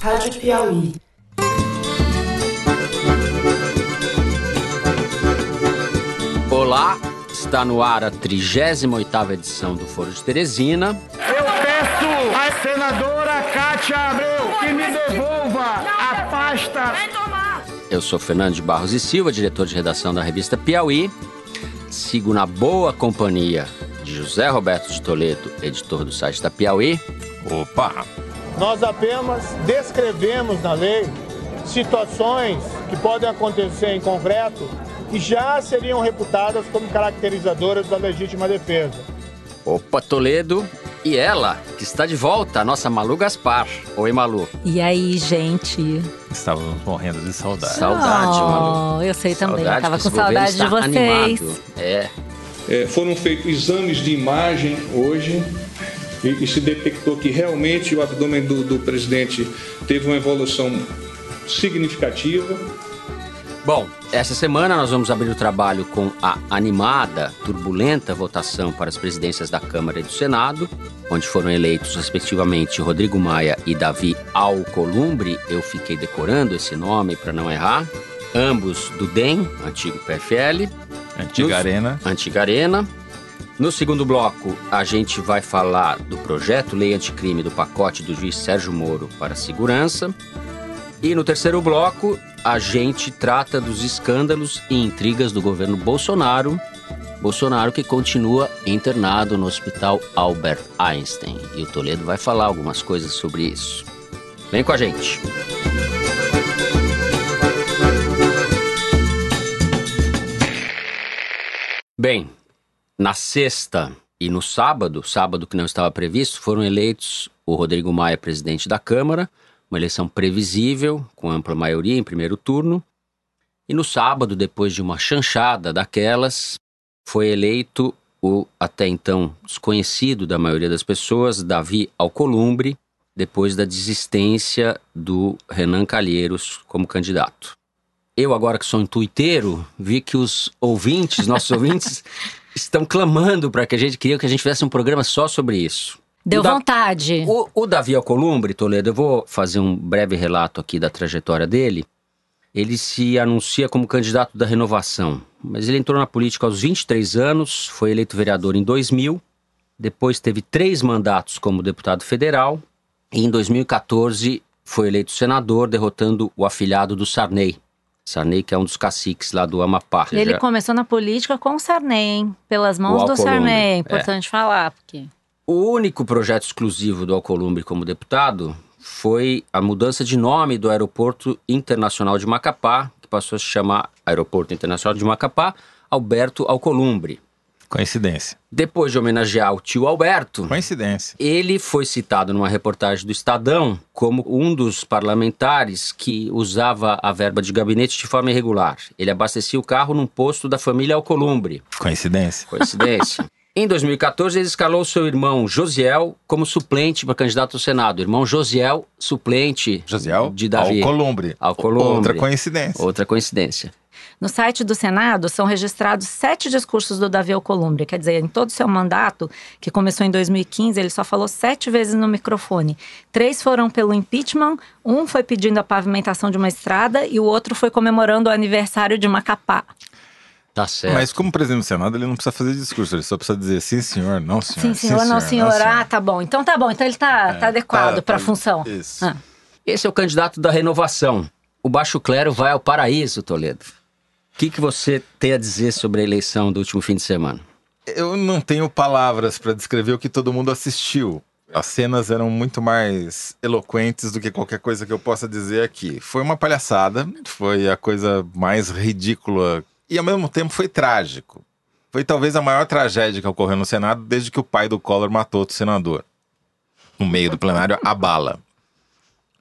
Rádio Piauí. Olá, está no ar a 38ª edição do Foro de Teresina. Eu peço à senadora Cátia Abreu que me devolva a pasta. Eu sou Fernando de Barros e Silva, diretor de redação da revista Piauí. Sigo na boa companhia de José Roberto de Toledo, editor do site da Piauí. Opa! Nós apenas descrevemos na lei situações que podem acontecer em concreto que já seriam reputadas como caracterizadoras da legítima defesa. Opa, Toledo. E ela, que está de volta, a nossa Malu Gaspar. Oi, Malu. E aí, gente? Estávamos morrendo de saudade. Saudade, oh, Malu. Eu sei também, Saudade eu tava que com saudade de vocês. animado. É. É, foram feitos exames de imagem hoje e, e se detectou que realmente o abdômen do, do presidente teve uma evolução significativa. Bom, essa semana nós vamos abrir o trabalho com a animada, turbulenta votação para as presidências da Câmara e do Senado, onde foram eleitos, respectivamente, Rodrigo Maia e Davi Alcolumbre. Eu fiquei decorando esse nome para não errar. Ambos do DEM, antigo PFL. Antiga Arena. Antiga Arena. No segundo bloco, a gente vai falar do projeto Lei Anticrime do pacote do juiz Sérgio Moro para a segurança. E no terceiro bloco, a gente trata dos escândalos e intrigas do governo Bolsonaro. Bolsonaro que continua internado no hospital Albert Einstein. E o Toledo vai falar algumas coisas sobre isso. Vem com a gente. Bem, na sexta e no sábado, sábado que não estava previsto, foram eleitos o Rodrigo Maia presidente da Câmara, uma eleição previsível, com ampla maioria em primeiro turno. E no sábado, depois de uma chanchada daquelas, foi eleito o até então desconhecido da maioria das pessoas, Davi Alcolumbre, depois da desistência do Renan Calheiros como candidato. Eu, agora que sou um tuiteiro, vi que os ouvintes, nossos ouvintes, estão clamando para que a gente queria que a gente tivesse um programa só sobre isso. Deu O da- vontade. O, o Davi Alcolumbre, Toledo, eu vou fazer um breve relato aqui da trajetória dele. Ele se anuncia como candidato da renovação, mas ele entrou na política aos 23 anos, foi eleito vereador em 2000, depois teve três mandatos como deputado federal e em 2014 foi eleito senador, derrotando o afilhado do Sarney. Sarney, que é um dos caciques lá do Amapá. Ele Já- começou na política com o Sarney, hein? Pelas mãos do Sarney. É é. importante falar, porque. O único projeto exclusivo do Alcolumbre como deputado foi a mudança de nome do Aeroporto Internacional de Macapá, que passou a se chamar Aeroporto Internacional de Macapá, Alberto Alcolumbre. Coincidência. Depois de homenagear o tio Alberto, Coincidência. ele foi citado numa reportagem do Estadão como um dos parlamentares que usava a verba de gabinete de forma irregular. Ele abastecia o carro num posto da família Alcolumbre. Coincidência. Coincidência. Em 2014, ele escalou seu irmão Josiel como suplente para candidato ao Senado. Irmão Josiel, suplente Josiel de Davi. Alcolumbre. Alcolumbre. Outra coincidência. Outra coincidência. No site do Senado são registrados sete discursos do Davi Alcolumbre. Quer dizer, em todo o seu mandato, que começou em 2015, ele só falou sete vezes no microfone. Três foram pelo impeachment, um foi pedindo a pavimentação de uma estrada e o outro foi comemorando o aniversário de Macapá. Tá certo. Mas como presidente do Senado, ele não precisa fazer discurso, ele só precisa dizer sim, senhor, não, senhor. Sim, senhor, não, senhor. Ah, tá bom. Então tá bom. Então ele tá, tá adequado tá, para a tá. função. Isso. Ah. Esse é o candidato da renovação. O baixo clero vai ao paraíso, Toledo. O que, que você tem a dizer sobre a eleição do último fim de semana? Eu não tenho palavras para descrever o que todo mundo assistiu. As cenas eram muito mais eloquentes do que qualquer coisa que eu possa dizer aqui. Foi uma palhaçada, foi a coisa mais ridícula e ao mesmo tempo foi trágico. Foi talvez a maior tragédia que ocorreu no Senado desde que o pai do Collor matou outro senador. No meio do plenário, a bala.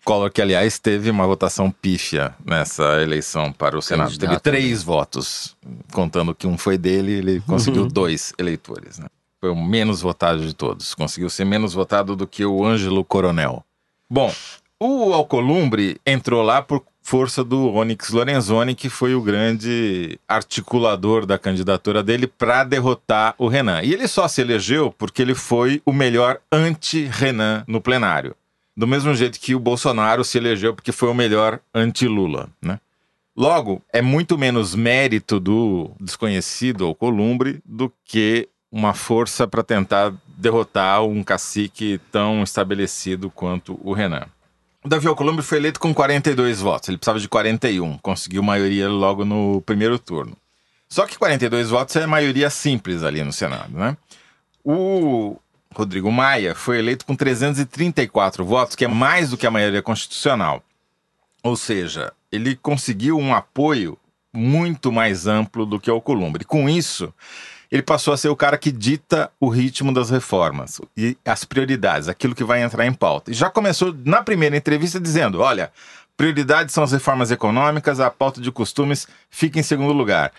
Collor, que aliás teve uma votação pífia nessa eleição para o Senado. Teve Candidato, três votos, contando que um foi dele, ele conseguiu dois eleitores. Né? Foi o menos votado de todos. Conseguiu ser menos votado do que o Ângelo Coronel. Bom, o Alcolumbre entrou lá por força do Onyx Lorenzoni, que foi o grande articulador da candidatura dele para derrotar o Renan. E ele só se elegeu porque ele foi o melhor anti-Renan no plenário. Do mesmo jeito que o Bolsonaro se elegeu porque foi o melhor anti-Lula, né? Logo, é muito menos mérito do desconhecido ou Columbre do que uma força para tentar derrotar um cacique tão estabelecido quanto o Renan. O Davi Alcolumbre foi eleito com 42 votos, ele precisava de 41, conseguiu maioria logo no primeiro turno. Só que 42 votos é maioria simples ali no Senado, né? O Rodrigo Maia foi eleito com 334 votos, que é mais do que a maioria constitucional. Ou seja, ele conseguiu um apoio muito mais amplo do que o Columbre. Com isso, ele passou a ser o cara que dita o ritmo das reformas e as prioridades, aquilo que vai entrar em pauta. E já começou na primeira entrevista dizendo: olha, prioridades são as reformas econômicas, a pauta de costumes fica em segundo lugar.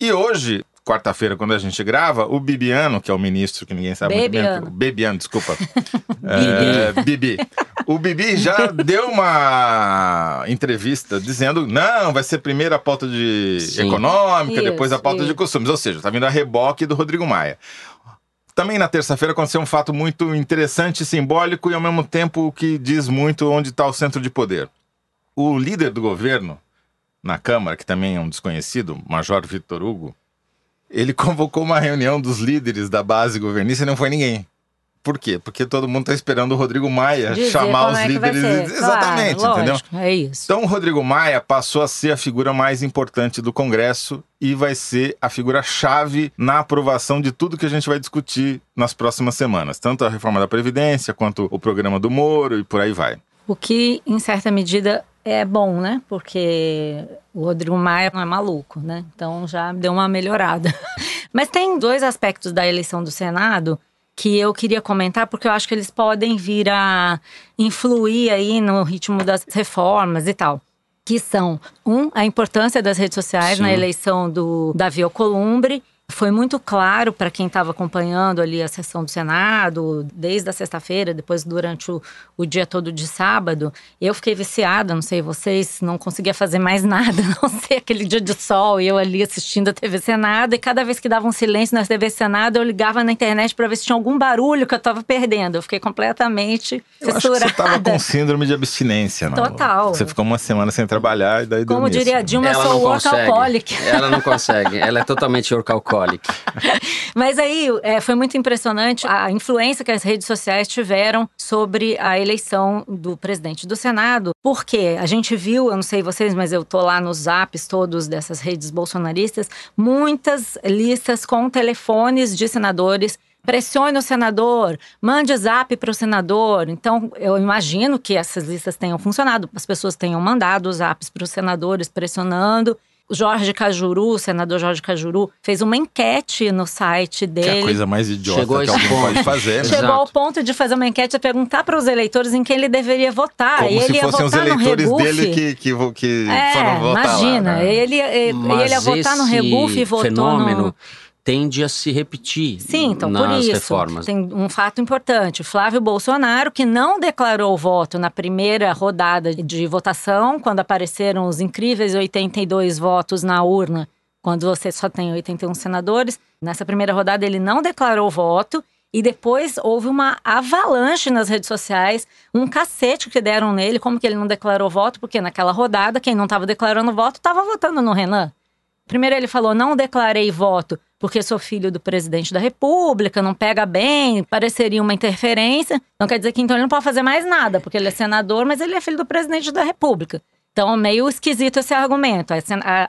E hoje, quarta-feira, quando a gente grava, o Bibiano, que é o ministro que ninguém sabe Bebiano. muito bem. Bebiano, desculpa. é, Bibi. O Bibi já deu uma entrevista dizendo: não, vai ser primeiro a pauta de Sim. econômica, Isso, depois a pauta de isso. costumes. Ou seja, tá vindo a reboque do Rodrigo Maia. Também na terça-feira aconteceu um fato muito interessante, simbólico e ao mesmo tempo que diz muito onde está o centro de poder. O líder do governo na Câmara, que também é um desconhecido, Major Vitor Hugo, ele convocou uma reunião dos líderes da base governista e não foi ninguém. Por quê? Porque todo mundo está esperando o Rodrigo Maia Dizer chamar os é líderes. ser. Exatamente, Claro, entendeu? lógico, É isso. Então o Rodrigo Maia passou a ser a figura mais importante do Congresso e vai ser a figura-chave na aprovação de tudo que a gente vai discutir nas próximas semanas. Tanto a reforma da Previdência, quanto o programa do Moro e por aí vai. O que, em certa medida, é bom, né? Porque o Rodrigo Maia não é maluco, né? Então já deu uma melhorada. Mas tem dois aspectos da eleição do Senado que eu queria comentar, porque eu acho que eles podem vir a influir aí no ritmo das reformas e tal. Que são, um, a importância das redes sociais Sim. na eleição do Davi Alcolumbre. Foi muito claro para quem estava acompanhando ali a sessão do Senado, desde a sexta-feira, depois durante o, o dia todo de sábado. Eu fiquei viciada, não sei vocês, não conseguia fazer mais nada, a não ser aquele dia de sol e eu ali assistindo a TV Senado. E cada vez que dava um silêncio na TV Senado, eu ligava na internet para ver se tinha algum barulho que eu estava perdendo. Eu fiquei completamente Eu acho que você estava com síndrome de abstinência, não? Total. Você ficou uma semana sem trabalhar e daí Como diria a assim. Dilma, eu sou workaholic. Ela não consegue. Ela é totalmente workaholic. Mas aí é, foi muito impressionante a influência que as redes sociais tiveram sobre a eleição do presidente do Senado. Porque a gente viu, eu não sei vocês, mas eu tô lá nos zaps todos dessas redes bolsonaristas, muitas listas com telefones de senadores. Pressione o senador, mande zap para o senador. Então, eu imagino que essas listas tenham funcionado. As pessoas tenham mandado os zaps para os senadores pressionando. Jorge Cajuru, o senador Jorge Cajuru, fez uma enquete no site Que é a dele. coisa mais idiota Chegou a que alguém ponto. pode fazer, né? Chegou Chegou ao Exato. ponto de fazer uma enquete e perguntar para os eleitores em quem ele deveria votar. Como e ele se ia fossem os votar no eleitores dele que, que, que É, foram votar imagina, lá. né? ele, ele, Mas ele ia votar no esse rebufe e votou fenômeno no... tende a se repetir Sim, então nas por isso. reformas. Tem um fato importante. Flávio Bolsonaro, que não declarou voto na primeira rodada de votação, quando apareceram os incríveis 82 votos na urna, quando você só tem 81 senadores. Nessa primeira rodada, ele não declarou voto. E depois houve uma avalanche nas redes sociais, um cacete que deram nele, como que ele não declarou voto, porque naquela rodada, quem não estava declarando voto estava votando no Renan. Primeiro ele falou: não declarei voto porque sou filho do presidente da República, não pega bem, pareceria uma interferência. Não quer dizer que então ele não pode fazer mais nada, porque ele é senador, mas ele é filho do presidente da República. Então, meio esquisito esse argumento.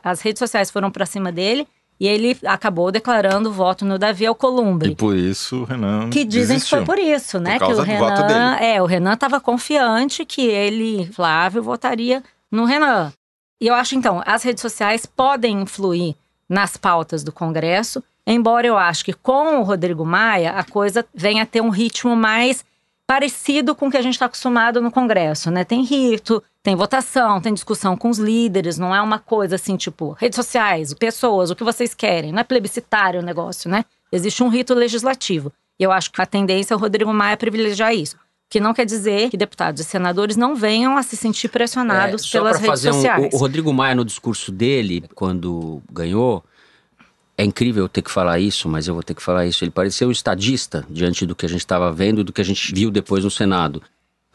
As, redes sociais foram pra cima dele e ele acabou declarando voto no Davi Alcolumbre. E por isso o Renan Que dizem desistiu. que foi por isso, né? causa que o Renan, é, o Renan estava confiante que ele, Flávio, votaria no Renan. E eu acho então, as redes sociais podem influir nas pautas do Congresso, embora eu acho que com o Rodrigo Maia a coisa venha a ter um ritmo mais parecido com o que a gente está acostumado no Congresso, né? Tem rito, tem votação, tem discussão com os líderes, não é uma coisa assim, tipo, redes sociais, pessoas, o que vocês querem, não é plebiscitário o negócio, né? Existe um rito legislativo. E eu acho que a tendência é o Rodrigo Maia privilegiar isso. Que não quer dizer que deputados e senadores não venham a se sentir pressionados É, pelas redes um- sociais. o, o Rodrigo Maia, no discurso dele, quando ganhou, é incrível eu ter que falar isso, mas eu vou ter que falar isso. Ele pareceu um estadista diante do que a gente estava vendo e do que a gente viu depois no Senado.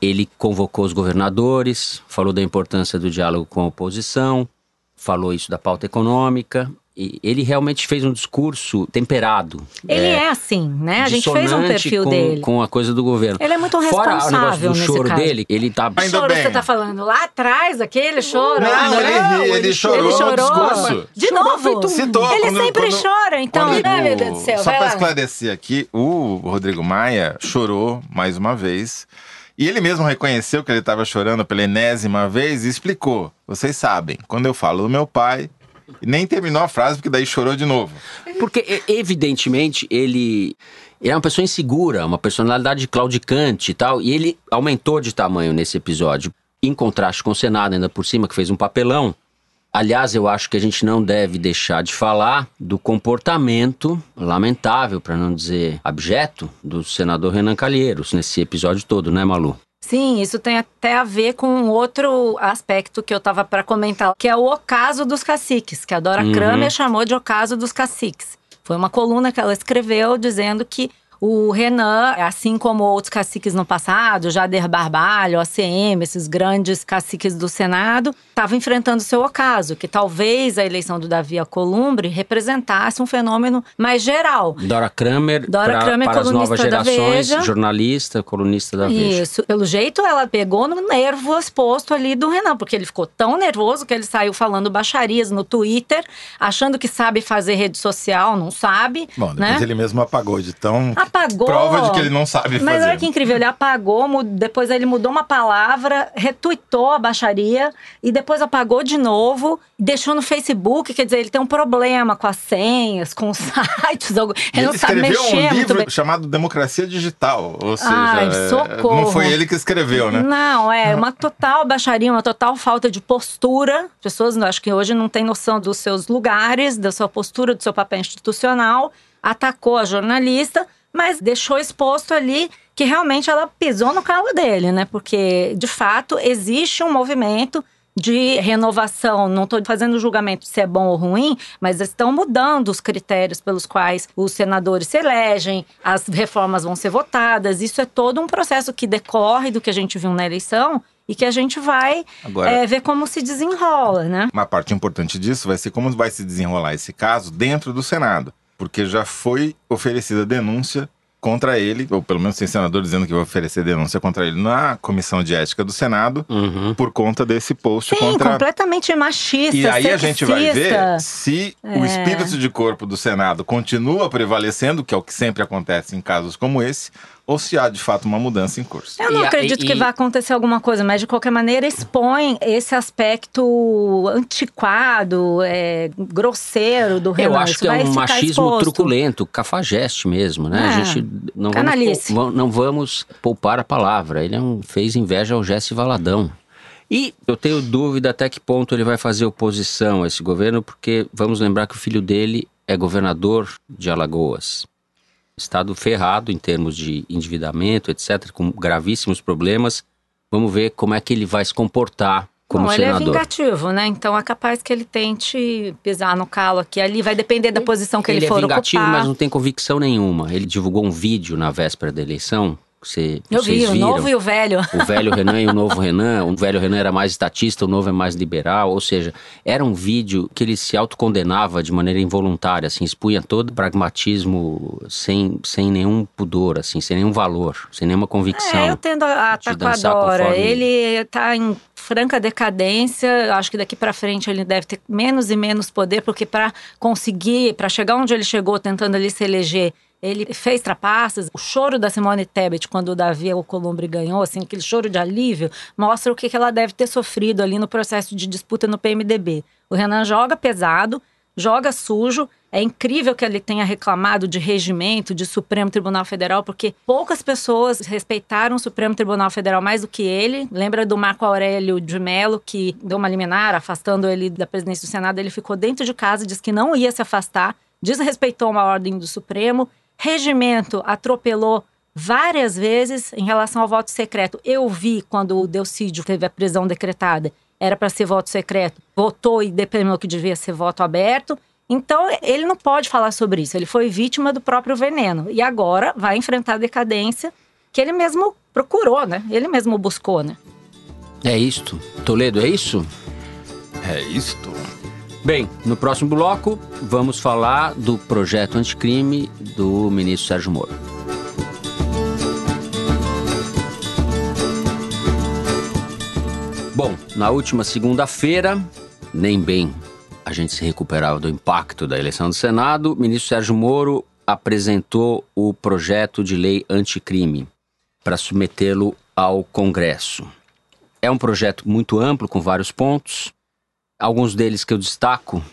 Ele convocou os governadores, falou da importância do diálogo com a oposição, falou isso da pauta econômica. Ele realmente fez um discurso temperado. Ele é, é assim, né? A gente fez um perfil com, dele. Com a coisa do governo. Ele é muito responsável Fora o negócio do choro caso. dele, ele tá. Que choro bem. você tá falando? Lá atrás, aquele choro? Não, não, ele, ele, ele chorou, ele chorou no discurso. De chorou novo? Citou, ele quando, sempre quando, chora, então. Quando, né, meu Deus do céu? Só para esclarecer aqui, o Rodrigo Maia chorou mais uma vez. E ele mesmo reconheceu que ele estava chorando pela enésima vez e explicou. Vocês sabem, quando eu falo do meu pai, nem terminou a frase, porque daí chorou de novo. Porque, evidentemente, ele, é uma pessoa insegura, uma personalidade claudicante e tal, e ele aumentou de tamanho nesse episódio. Em contraste com o Senado, ainda por cima, que fez um papelão. Aliás, eu acho que a gente não deve deixar de falar do comportamento lamentável, para não dizer abjeto, do senador Renan Calheiros nesse episódio todo, né, Malu? Sim, isso tem até a ver com outro aspecto que eu estava para comentar, que é o ocaso dos caciques, que a Dora uhum. Kramer chamou de ocaso dos caciques. Foi uma coluna que ela escreveu dizendo que o Renan, assim como outros caciques no passado, Jader Barbalho, ACM, esses grandes caciques do Senado, estava enfrentando seu ocaso, que talvez a eleição do Davi Alcolumbre representasse um fenômeno mais geral. Dora Kramer, Dora pra, Kramer para as novas gerações, Veja. jornalista, colunista da Veja. Isso, pelo jeito ela pegou no nervo exposto ali do Renan, porque ele ficou tão nervoso que ele saiu falando baixarias no Twitter, achando que sabe fazer rede social, não sabe. Bom, depois né? ele mesmo apagou de tão apagou. Prova de que ele não sabe fazer. Mas olha que incrível, ele apagou, depois ele mudou uma palavra, retuitou a baixaria e depois apagou de novo, deixou no Facebook, quer dizer, ele tem um problema com as senhas, com os sites, ele, ele não sabe mexer um livro chamado Democracia Digital, ou seja, Ai, é, não foi ele que escreveu, né? Não, é uma total baixaria, uma total falta de postura. Pessoas, acho que hoje não têm noção dos seus lugares, da sua postura, do seu papel institucional. Atacou a jornalista mas deixou exposto ali que realmente ela pisou no calo dele, né? Porque, de fato, existe um movimento de renovação. Não estou fazendo julgamento se é bom ou ruim, mas estão mudando os critérios pelos quais os senadores se elegem, as reformas vão ser votadas. Isso é todo um processo que decorre do que a gente viu na eleição e que a gente vai Agora, é, ver como se desenrola, né? Uma parte importante disso vai ser como vai se desenrolar esse caso dentro do Senado porque já foi oferecida denúncia contra ele, ou pelo menos tem senador dizendo que vai oferecer denúncia contra ele na Comissão de Ética do Senado, uhum. por conta desse post Sim, contra. completamente machista. E aí sexista. a gente vai ver se é. o espírito de corpo do Senado continua prevalecendo, que é o que sempre acontece em casos como esse, ou se há de fato uma mudança em curso. Eu não e, acredito e, que e... vá acontecer alguma coisa, mas de qualquer maneira expõe esse aspecto antiquado, é, grosseiro do Renan. Eu acho Isso que é um machismo exposto. truculento, cafajeste mesmo, né? É, a gente não vamos, não vamos poupar a palavra. Ele é um, fez inveja ao Jesse Valadão. E eu tenho dúvida até que ponto ele vai fazer oposição a esse governo, porque vamos lembrar que o filho dele é governador de Alagoas. Estado ferrado em termos de endividamento, etc., com gravíssimos problemas. Vamos ver como é que ele vai se comportar como Bom, senador. ele é vingativo, né? Então é capaz que ele tente pisar no calo aqui ali. Vai depender da posição que ele, ele for é vingativo, ocupar. mas não tem convicção nenhuma. Ele divulgou um vídeo na véspera da eleição você, eu vi, viram? o novo e o velho. O velho Renan e o novo Renan. O velho Renan era mais estatista, o novo é mais liberal. Ou seja, era um vídeo que ele se autocondenava de maneira involuntária, assim, expunha todo pragmatismo sem, sem nenhum pudor, assim, sem nenhum valor, sem nenhuma convicção. É, eu tendo a Taquadora. Ele tá em franca decadência. Acho que daqui para frente ele deve ter menos e menos poder, porque para conseguir, para chegar onde ele chegou, tentando ali se eleger ele fez trapaças. O choro da Simone Tebet, quando o Davi Alcolumbre ganhou, assim, aquele choro de alívio, mostra o que ela deve ter sofrido ali no processo de disputa no PMDB. O Renan joga pesado, joga sujo. É incrível que ele tenha reclamado de regimento, de Supremo Tribunal Federal, porque poucas pessoas respeitaram o Supremo Tribunal Federal mais do que ele. Lembra do Marco Aurélio de Mello, que deu uma liminar, afastando ele da presidência do Senado. Ele ficou dentro de casa, disse que não ia se afastar, desrespeitou uma ordem do Supremo Regimento atropelou várias vezes em relação ao voto secreto. Eu vi quando o Delcídio teve a prisão decretada, era para ser voto secreto, votou e determinou que devia ser voto aberto. Então, ele não pode falar sobre isso. Ele foi vítima do próprio veneno. E agora vai enfrentar a decadência que ele mesmo procurou, né? Ele mesmo buscou, né? É isto. Toledo, é isso? É isto. Bem, no próximo bloco vamos falar do projeto anticrime do ministro Sérgio Moro. Bom, na última segunda-feira, nem bem a gente se recuperava do impacto da eleição do Senado, o ministro Sérgio Moro apresentou o projeto de lei anticrime para submetê-lo ao Congresso. É um projeto muito amplo, com vários pontos. Alguns deles que eu destaco.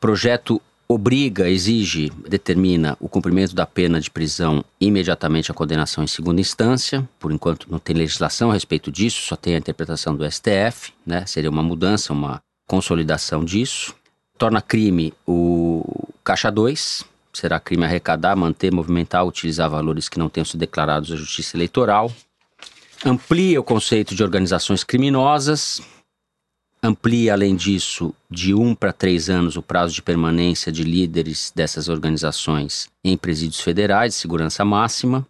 Projeto obriga, exige, determina o cumprimento da pena de prisão imediatamente à condenação em segunda instância. Por enquanto não tem legislação a respeito disso, só tem a interpretação do STF, né? Seria uma mudança, uma consolidação disso. Torna crime o caixa 2, será crime arrecadar, manter, movimentar, utilizar valores que não tenham sido declarados à Justiça Eleitoral. Amplia o conceito de organizações criminosas, amplia, além disso, de um para três anos o prazo de permanência de líderes dessas organizações em presídios federais de segurança máxima.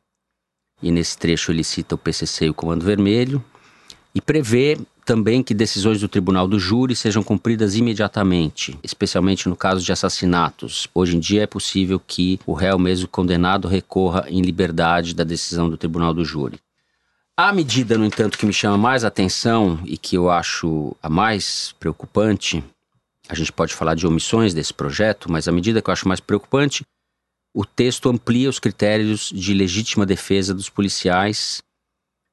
E nesse trecho ele cita o PCC e o Comando Vermelho. E prevê também que decisões do tribunal do júri sejam cumpridas imediatamente, especialmente no caso de assassinatos. Hoje em dia é possível que o réu, mesmo condenado, recorra em liberdade da decisão do tribunal do júri. A medida, no entanto, que me chama mais atenção e que eu acho a mais preocupante, a gente pode falar de omissões desse projeto, mas a medida que eu acho mais preocupante, o texto amplia os critérios de legítima defesa dos policiais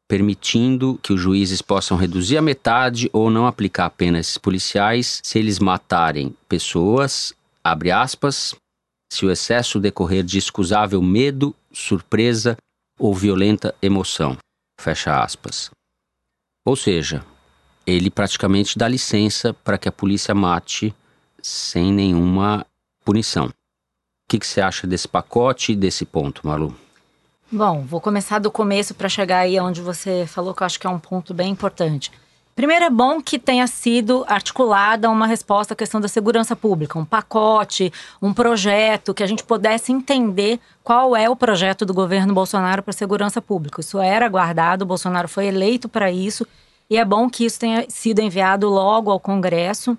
permitindo que os juízes possam reduzir a metade ou não aplicar a pena a esses policiais se eles matarem pessoas, abre aspas, se o excesso decorrer de excusável medo, surpresa ou violenta emoção, fecha aspas. Ou seja, ele praticamente dá licença para que a polícia mate sem nenhuma punição. O que, que você acha desse pacote e desse ponto, Malu? Bom, vou começar do começo para chegar aí onde você falou que eu acho que é um ponto bem importante. Primeiro, é bom que tenha sido articulada uma resposta à questão da segurança pública, um pacote, um projeto, que a gente pudesse entender qual é o projeto do governo Bolsonaro para a segurança pública. Isso era aguardado, o Bolsonaro foi eleito para isso, e é bom que isso tenha sido enviado logo ao Congresso.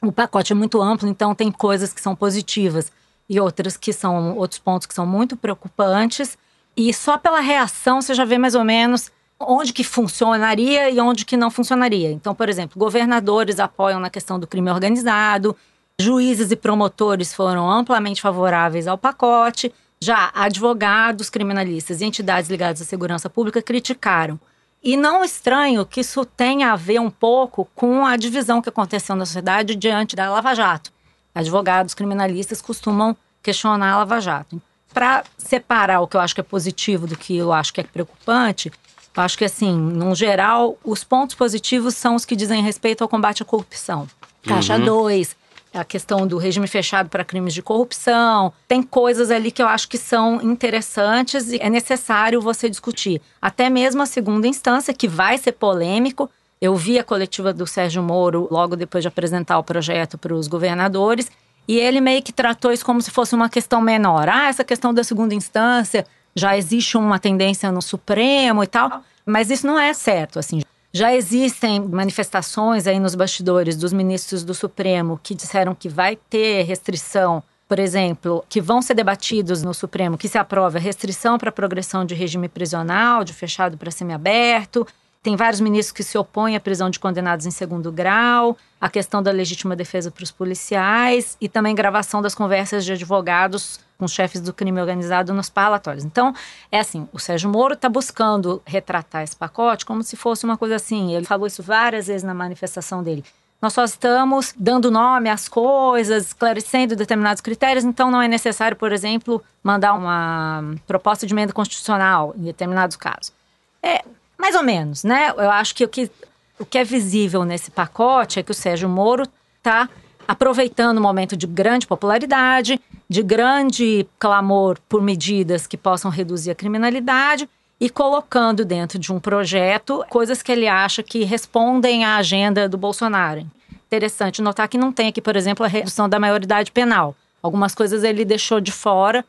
O pacote é muito amplo, então tem coisas que são positivas e outras que são outros pontos que são muito preocupantes. E só pela reação você já vê mais ou menos onde que funcionaria e onde que não funcionaria. Então, por exemplo, governadores apoiam na questão do crime organizado, juízes e promotores foram amplamente favoráveis ao pacote, já advogados, criminalistas e entidades ligadas à segurança pública criticaram. E não estranho que isso tenha a ver um pouco com a divisão que aconteceu na sociedade diante da Lava Jato. Advogados criminalistas costumam questionar a Lava Jato para separar o que eu acho que é positivo do que eu acho que é preocupante, acho que, assim, no geral, os pontos positivos são os que dizem respeito ao combate à corrupção. Caixa 2, uhum. a questão do regime fechado para crimes de corrupção. Tem coisas ali que eu acho que são interessantes e é necessário você discutir. Até mesmo a segunda instância, que vai ser polêmico. Eu vi a coletiva do Sérgio Moro logo depois de apresentar o projeto para os governadores. E ele meio que tratou isso como se fosse uma questão menor. Ah, essa questão da segunda instância, já existe uma tendência no Supremo e tal, mas isso não é certo, assim. Já existem manifestações aí nos bastidores dos ministros do Supremo que disseram que vai ter restrição, por exemplo, que vão ser debatidos no Supremo, que se aprova restrição para progressão de regime prisional, de fechado para semiaberto, tem vários ministros que se opõem à prisão de condenados em segundo grau, a questão da legítima defesa para os policiais e também gravação das conversas de advogados com os chefes do crime organizado nos parlatórios. Então, é assim, o Sérgio Moro está buscando retratar esse pacote como se fosse uma coisa assim. Ele falou isso várias vezes na manifestação dele. Nós só estamos dando nome às coisas, esclarecendo determinados critérios, então não é necessário, por exemplo, mandar uma proposta de emenda constitucional em determinados casos. É, mais ou menos, né? Eu acho que o que, o que é visível nesse pacote é que o Sérgio Moro está aproveitando um momento de grande popularidade, de grande clamor por medidas que possam reduzir a criminalidade e colocando dentro de um projeto coisas que ele acha que respondem à agenda do Bolsonaro. Interessante notar que não tem aqui, por exemplo, a redução da maioridade penal. Algumas coisas ele deixou de fora,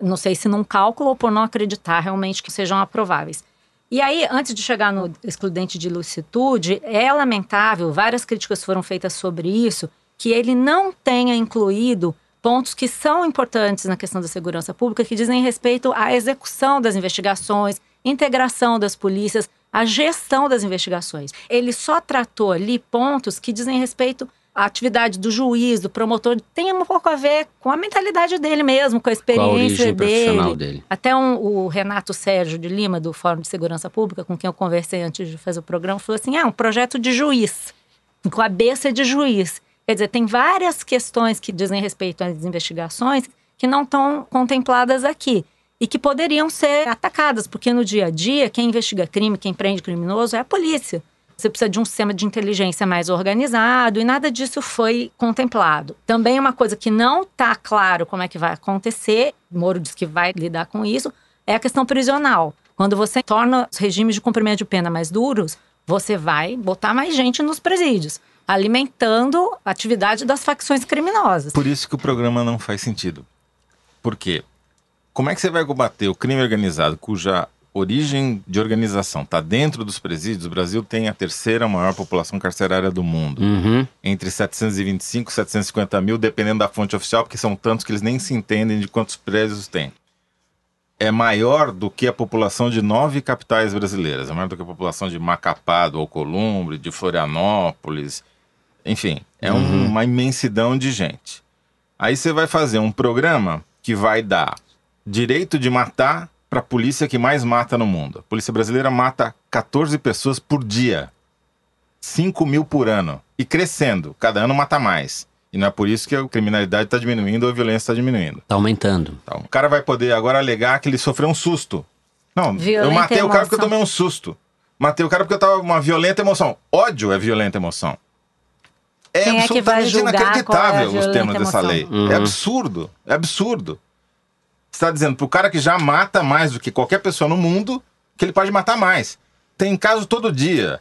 não sei se num cálculo ou por não acreditar realmente que sejam aprováveis. E aí, antes de chegar no excludente de ilicitude, é lamentável, várias críticas foram feitas sobre isso, que ele não tenha incluído pontos que são importantes na questão da segurança pública, que dizem respeito à execução das investigações, integração das polícias, a gestão das investigações. Ele só tratou ali pontos que dizem respeito à atividade do juiz, do promotor, tem um pouco a ver com a mentalidade dele mesmo, com a experiência com a dele. dele. Até um, o Renato Sérgio de Lima, do Fórum de Segurança Pública, com quem eu conversei antes de fazer o programa, falou assim: ah, um projeto de juiz, com a cabeça de juiz. Quer dizer, tem várias questões que dizem respeito às investigações que não estão contempladas aqui e que poderiam ser atacadas, porque no dia a dia, quem investiga crime, quem prende criminoso é a polícia. Você precisa de um sistema de inteligência mais organizado e nada disso foi contemplado. Também uma coisa que não está claro como é que vai acontecer, Moro diz que vai lidar com isso, é a questão prisional. Quando você torna os regimes de cumprimento de pena mais duros, você vai botar mais gente nos presídios, alimentando a atividade das facções criminosas. Por isso que o programa não faz sentido. Por quê? Como é que você vai combater o crime organizado cuja origem de organização está dentro dos presídios? O Brasil tem a terceira maior população carcerária do mundo. Uhum. Entre 725 e 750 mil, dependendo da fonte oficial, porque são tantos que eles nem se entendem de quantos presos tem. É maior do que a população de nove capitais brasileiras. É maior do que a população de Macapá, do Alcolumbre, de Florianópolis. Enfim, é uhum. uma imensidão de gente. Aí você vai fazer um programa que vai dar direito de matar para a polícia que mais mata no mundo. A polícia brasileira mata 14 pessoas por dia. 5 mil por ano. E crescendo. Cada ano mata mais. E não é por isso que a criminalidade está diminuindo ou a violência está diminuindo. Está aumentando. Então, o cara vai poder agora alegar que ele sofreu um susto. Não, violenta eu matei emoção. o cara porque eu tomei um susto. Matei o cara porque eu tava uma violenta emoção. Ódio é violenta emoção. É Quem absolutamente é inacreditável é os termos dessa lei. Uhum. É absurdo. É absurdo está dizendo para o cara que já mata mais do que qualquer pessoa no mundo que ele pode matar mais. Tem caso todo dia.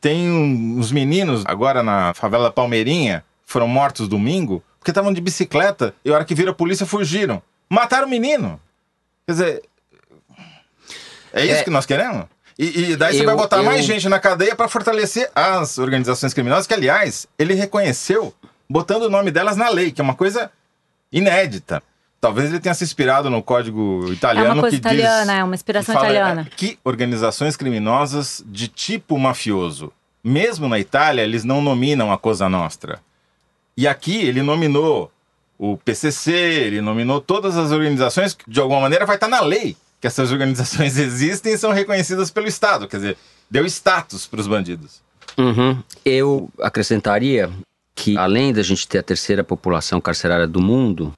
Tem uns meninos agora na favela Palmeirinha foram mortos domingo porque estavam de bicicleta e a hora que viram a polícia fugiram. Mataram o menino. Quer dizer, é isso é, que nós queremos? E, e daí eu, você vai botar eu... mais gente na cadeia para fortalecer as organizações criminosas, que, aliás, ele reconheceu botando o nome delas na lei, que é uma coisa inédita. Talvez ele tenha se inspirado no código italiano. É uma coisa que italiana, diz, é uma inspiração fala, italiana. Que organizações criminosas de tipo mafioso, mesmo na Itália, eles não nominam a Cosa Nostra. E aqui ele nominou o PCC, ele nominou todas as organizações que, de alguma maneira, vai estar na lei que essas organizações existem e são reconhecidas pelo Estado. Quer dizer, deu status para os bandidos. Uhum. Eu acrescentaria que, além da gente ter a terceira população carcerária do mundo,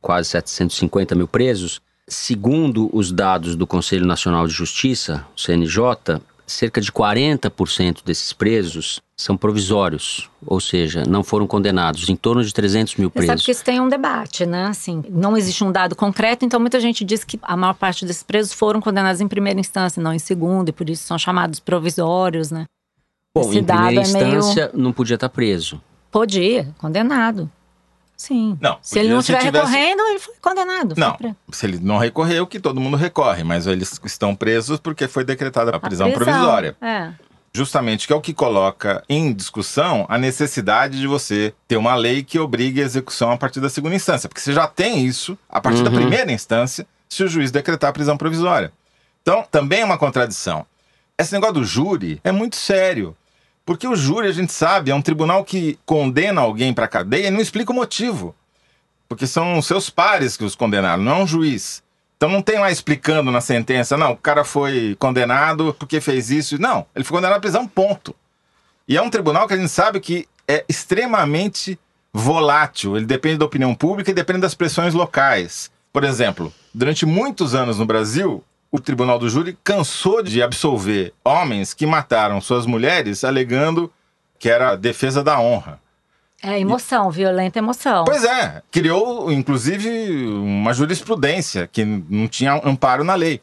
quase 750 mil presos. Segundo os dados do Conselho Nacional de Justiça, CNJ, cerca de 40% desses presos são provisórios, ou seja, não foram condenados, em torno de 300 mil presos. Você sabe que isso tem um debate, né? Assim, não existe um dado concreto, então muita gente diz que a maior parte desses presos foram condenados em primeira instância, não em segunda, e por isso são chamados provisórios, né? Bom, Esse em primeira instância é meio... não podia estar preso. Podia, condenado. Sim. Não. Se ele não estiver tivesse... recorrendo, ele foi condenado. Não. Foi se ele não recorreu, que todo mundo recorre, mas eles estão presos porque foi decretada a prisão, a prisão provisória. É. Justamente que é o que coloca em discussão a necessidade de você ter uma lei que obrigue a execução a partir da segunda instância. Porque você já tem isso a partir uhum. da primeira instância, se o juiz decretar a prisão provisória. Então, também é uma contradição. Esse negócio do júri é muito sério. Porque o júri, a gente sabe, é um tribunal que condena alguém para cadeia e não explica o motivo. Porque são seus pares que os condenaram, não é um juiz. Então não tem lá explicando na sentença, não, o cara foi condenado porque fez isso. Não, ele foi condenado à prisão, ponto. E é um tribunal que a gente sabe que é extremamente volátil. Ele depende da opinião pública e depende das pressões locais. Por exemplo, durante muitos anos no Brasil, o tribunal do júri cansou de absolver homens que mataram suas mulheres alegando que era defesa da honra. É emoção, e... violenta emoção. Pois é, criou inclusive uma jurisprudência que não tinha amparo na lei.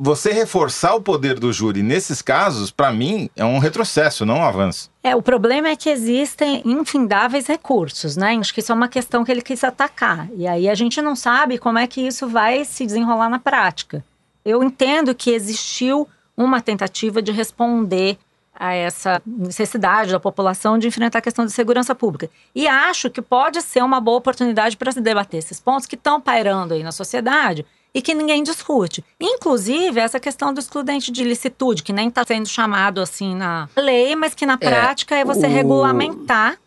Você reforçar o poder do júri nesses casos, para mim, é um retrocesso, não um avanço. É, o problema é que existem infindáveis recursos, né? Acho que isso é uma questão que ele quis atacar. E aí a gente não sabe como é que isso vai se desenrolar na prática. Eu entendo que existiu uma tentativa de responder a essa necessidade da população de enfrentar a questão de segurança pública. E acho que pode ser uma boa oportunidade para se debater esses pontos que estão pairando aí na sociedade e que ninguém discute. Inclusive, essa questão do excludente de licitude, que nem está sendo chamado assim na lei, mas que na prática é, é você o... regulamentar.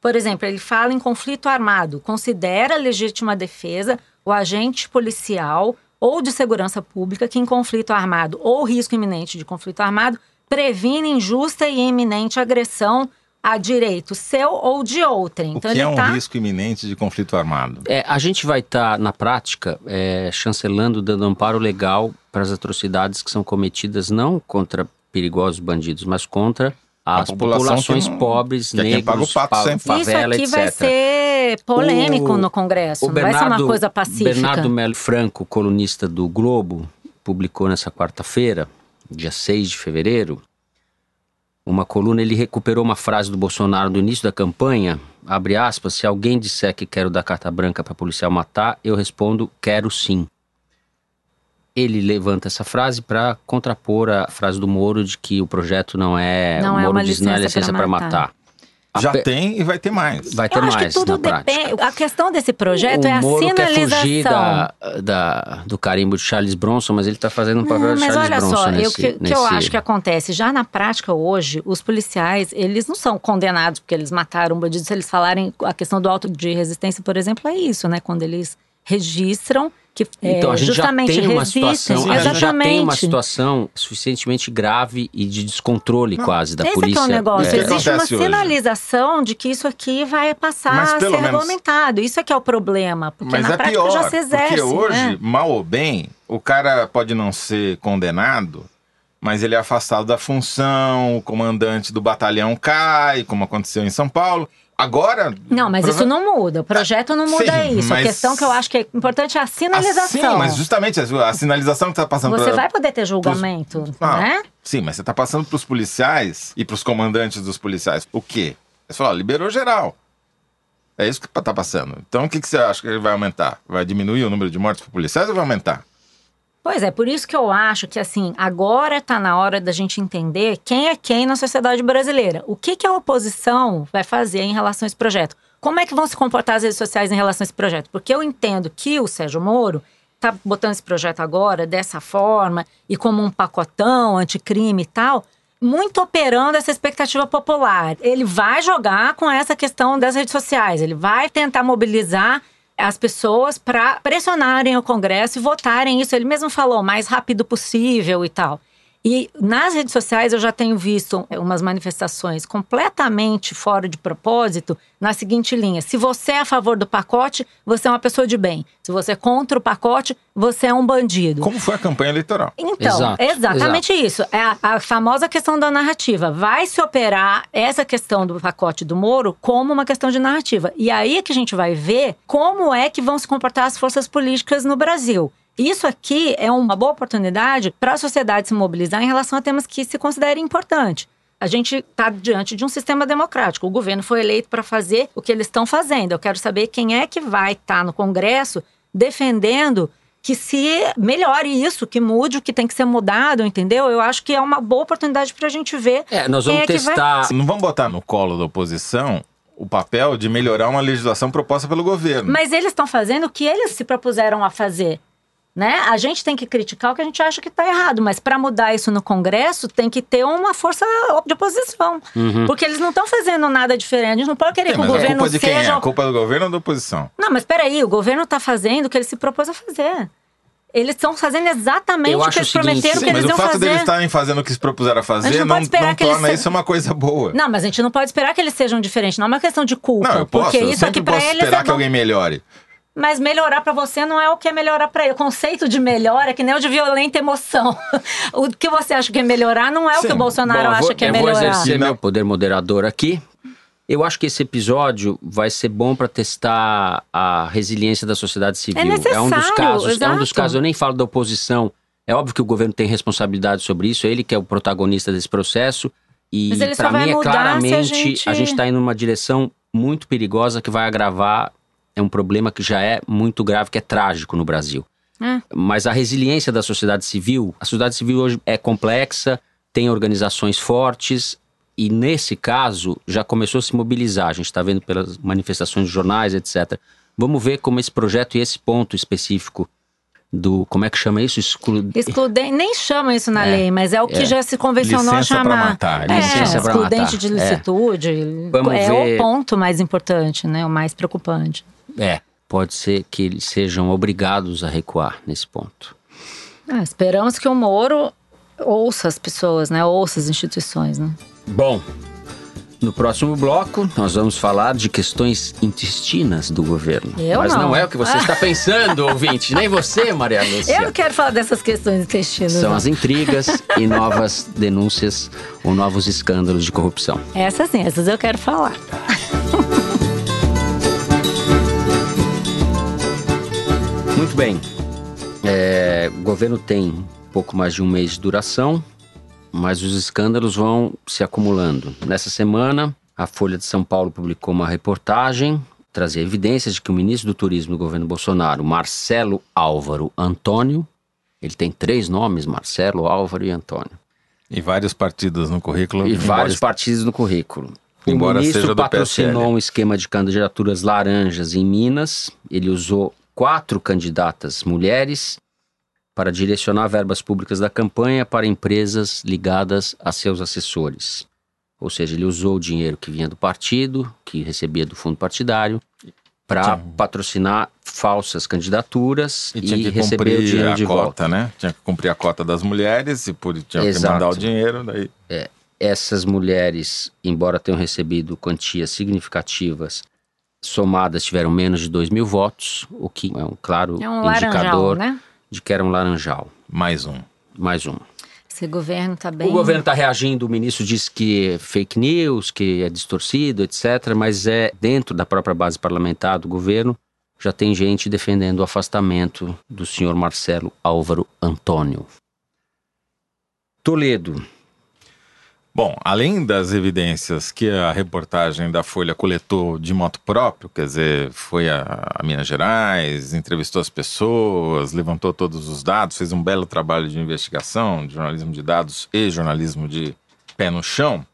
Por exemplo, ele fala em conflito armado, considera legítima defesa o agente policial ou de segurança pública que em conflito armado ou risco iminente de conflito armado previne injusta e iminente agressão a direito seu ou de outrem. Então, o que é um tá... risco iminente de conflito armado? É, a gente vai estar, tá, na prática, é, chancelando, dando amparo legal para as atrocidades que são cometidas não contra perigosos bandidos, mas contra as populações não, pobres, que negros, paga o pato fa favela, Isso aqui etc. vai ser polêmico o, no Congresso, não vai ser uma coisa pacífica. Bernardo Melo Franco, colunista do Globo, publicou nessa quarta-feira dia 6 de fevereiro, uma coluna, ele recuperou uma frase do Bolsonaro no início da campanha, abre aspas, se alguém disser que quero dar carta branca para policial matar, eu respondo, quero sim. Ele levanta essa frase para contrapor a frase do Moro de que o projeto não é, não o Moro é diz não é licença para matar. matar. Já pe... tem e vai ter mais. Vai ter Eu mais. Acho que tudo depende. A questão desse projeto o é a Moro sinalização. Quer fugir da, da, do carimbo de Charles Bronson, mas ele está fazendo um papel de Charles Bronson. Mas olha só, nesse, o que, que eu acho que acontece, já na prática hoje, os policiais, eles não são condenados porque eles mataram um bandido. Se eles falarem a questão do auto de resistência, por exemplo, é isso, né? Quando eles registram que então, é, a gente justamente já tem uma resistem. situação, a gente já tem uma situação suficientemente grave e de descontrole Não, quase da esse polícia. Esse é o negócio. É. Existe uma sinalização hoje? de que isso aqui vai passar a ser menos... regulamentado. Isso é que é o problema, porque Mas na é prática pior, já se exerce. Porque hoje, né? mal ou bem, o cara pode não ser condenado, mas ele é afastado da função, o comandante do batalhão cai, como aconteceu em São Paulo. Agora. Não, mas isso não muda. O projeto não muda Sim, isso. Mas... A questão que eu acho que é importante é a sinalização. Sim, mas justamente a, sinalização que está passando Você pra... vai poder ter julgamento, pros... ah, né? Sim, mas você está passando para os policiais e para os comandantes dos policiais. O quê? Você fala, liberou geral. É isso que está passando. Então o que, que você acha que vai aumentar? Vai diminuir o número de mortes por policiais ou vai aumentar? Pois é, por isso que eu acho que assim, agora está na hora da gente entender quem é quem na sociedade brasileira. O que, que a oposição vai fazer em relação a esse projeto? Como é que vão se comportar as redes sociais em relação a esse projeto? Porque eu entendo que o Sérgio Moro está botando esse projeto agora dessa forma e como um pacotão anticrime e tal, muito operando essa expectativa popular. Ele vai jogar com essa questão das redes sociais, ele vai tentar mobilizar as pessoas para pressionarem o Congresso e votarem isso. Ele mesmo falou, mais rápido possível e tal. E nas redes sociais eu já tenho visto umas manifestações completamente fora de propósito na seguinte linha: se você é a favor do pacote, você é uma pessoa de bem. Se você é contra o pacote, você é um bandido. Como foi a campanha eleitoral? Então, exato, exatamente exato. isso. É a, a, famosa questão da narrativa. Vai se operar essa questão do pacote do Moro como uma questão de narrativa. E aí é que a gente vai ver como é que vão se comportar as forças políticas no Brasil. Isso aqui é uma boa oportunidade para a sociedade se mobilizar em relação a temas que se considerem importantes. A gente está diante de um sistema democrático. O governo foi eleito para fazer o que eles estão fazendo. Eu quero saber quem é que vai estar tá no Congresso defendendo que se melhore isso, que mude o que tem que ser mudado, entendeu? Eu acho que é uma boa oportunidade para a gente ver. É, nós vamos é testar. Vai... Não vamos botar no colo da oposição o papel de melhorar uma legislação proposta pelo governo. Mas eles estão fazendo o que eles se propuseram a fazer. Né? A gente tem que criticar o que a gente acha que está errado, mas para mudar isso no Congresso tem que ter uma força de oposição. Uhum. Porque eles não estão fazendo nada diferente. A gente não pode querer que o governo a culpa de seja. Quem é? A culpa do governo ou da oposição? Não, mas peraí, o governo está fazendo o que ele se propôs a fazer. Eles estão fazendo exatamente o que eles prometeram sim, que eles iam fazer. Mas o fato deles estarem fazendo o que se propuseram a fazer a não, não, não torna isso uma coisa boa. Não, mas a gente não pode esperar que eles sejam diferentes. Não é uma questão de culpa. Não, eu posso. Porque eu isso aqui para eles esperar é que alguém melhore. Mas melhorar para você não é o que é melhorar para ele. O conceito de melhor é que nem o de violenta emoção. o que você acha que é melhorar não é Sim. o que o Bolsonaro Bom, acha vou, que é melhorar. Eu vou exercer meu poder moderador aqui. Eu acho que esse episódio vai ser bom para testar a resiliência da sociedade civil. É, necessário, é um dos casos, exato. é um dos casos. Eu nem falo da oposição. É óbvio que o governo tem responsabilidade sobre isso. É ele que é o protagonista desse processo. E para mim é claramente a gente está indo numa direção muito perigosa que vai agravar é um problema que já é muito grave, que é trágico no Brasil. É. Mas a resiliência da sociedade civil, a sociedade civil hoje é complexa, tem organizações fortes, e nesse caso já começou a se mobilizar. A gente está vendo pelas manifestações de jornais, etc. Vamos ver como esse projeto e esse ponto específico do. Como é que chama isso? Exclu... Excludente, nem chama isso na É, lei, mas é o que é. já se convencionou Licença pra chamar. matar, É, licença pra excludente matar. de É. licitude. Vamos é ver. o ponto mais importante, né? O mais preocupante. É, pode ser que eles sejam obrigados a recuar nesse ponto. Ah, esperamos que o Moro ouça as pessoas, né? Ouça as instituições, né? Bom, no próximo bloco nós vamos falar de questões intestinas do governo. Eu Mas não. não. é o que você está pensando, ouvinte. Nem você, Maria Lúcia. Eu não quero falar dessas questões intestinas. São não. as intrigas e novas denúncias ou novos escândalos de corrupção. Essas sim, essas eu quero falar. Muito bem. É, o governo tem pouco mais de um mês de duração, mas os escândalos vão se acumulando. Nessa semana, a Folha de São Paulo publicou uma reportagem trazia evidências de que o ministro do Turismo do governo Bolsonaro, Marcelo Álvaro Antônio, ele tem três nomes, Marcelo, Álvaro e Antônio, E vários partidos no currículo. e vários partidos no currículo. Embora o ministro seja do patrocinou PSL. um esquema de candidaturas laranjas em Minas. Ele usou quatro candidatas mulheres para direcionar verbas públicas da campanha para empresas ligadas a seus assessores. Ou seja, ele usou o dinheiro que vinha do partido, que recebia do fundo partidário, para patrocinar falsas candidaturas E e, tinha que receber o cumprir dinheiro a de cota, volta. né? Tinha que cumprir a cota das mulheres e por tinha que Exato. mandar o dinheiro, daí essas mulheres, embora tenham recebido quantias significativas, somadas tiveram menos de 2 mil votos, o que é um claro É um indicador né? de que era um laranjal. mais um. Mais um. Esse governo tá bem. O governo está reagindo, o ministro disse que é fake news, que é distorcido, etc., mas é dentro da própria base parlamentar do governo, já tem gente defendendo o afastamento do senhor Marcelo Álvaro Antônio. Toledo, Bom, além das evidências que a reportagem da Folha coletou de moto próprio, quer dizer, foi a, a Minas Gerais, entrevistou as pessoas, levantou todos os dados, fez um belo trabalho de investigação, de jornalismo de dados e jornalismo de pé no chão.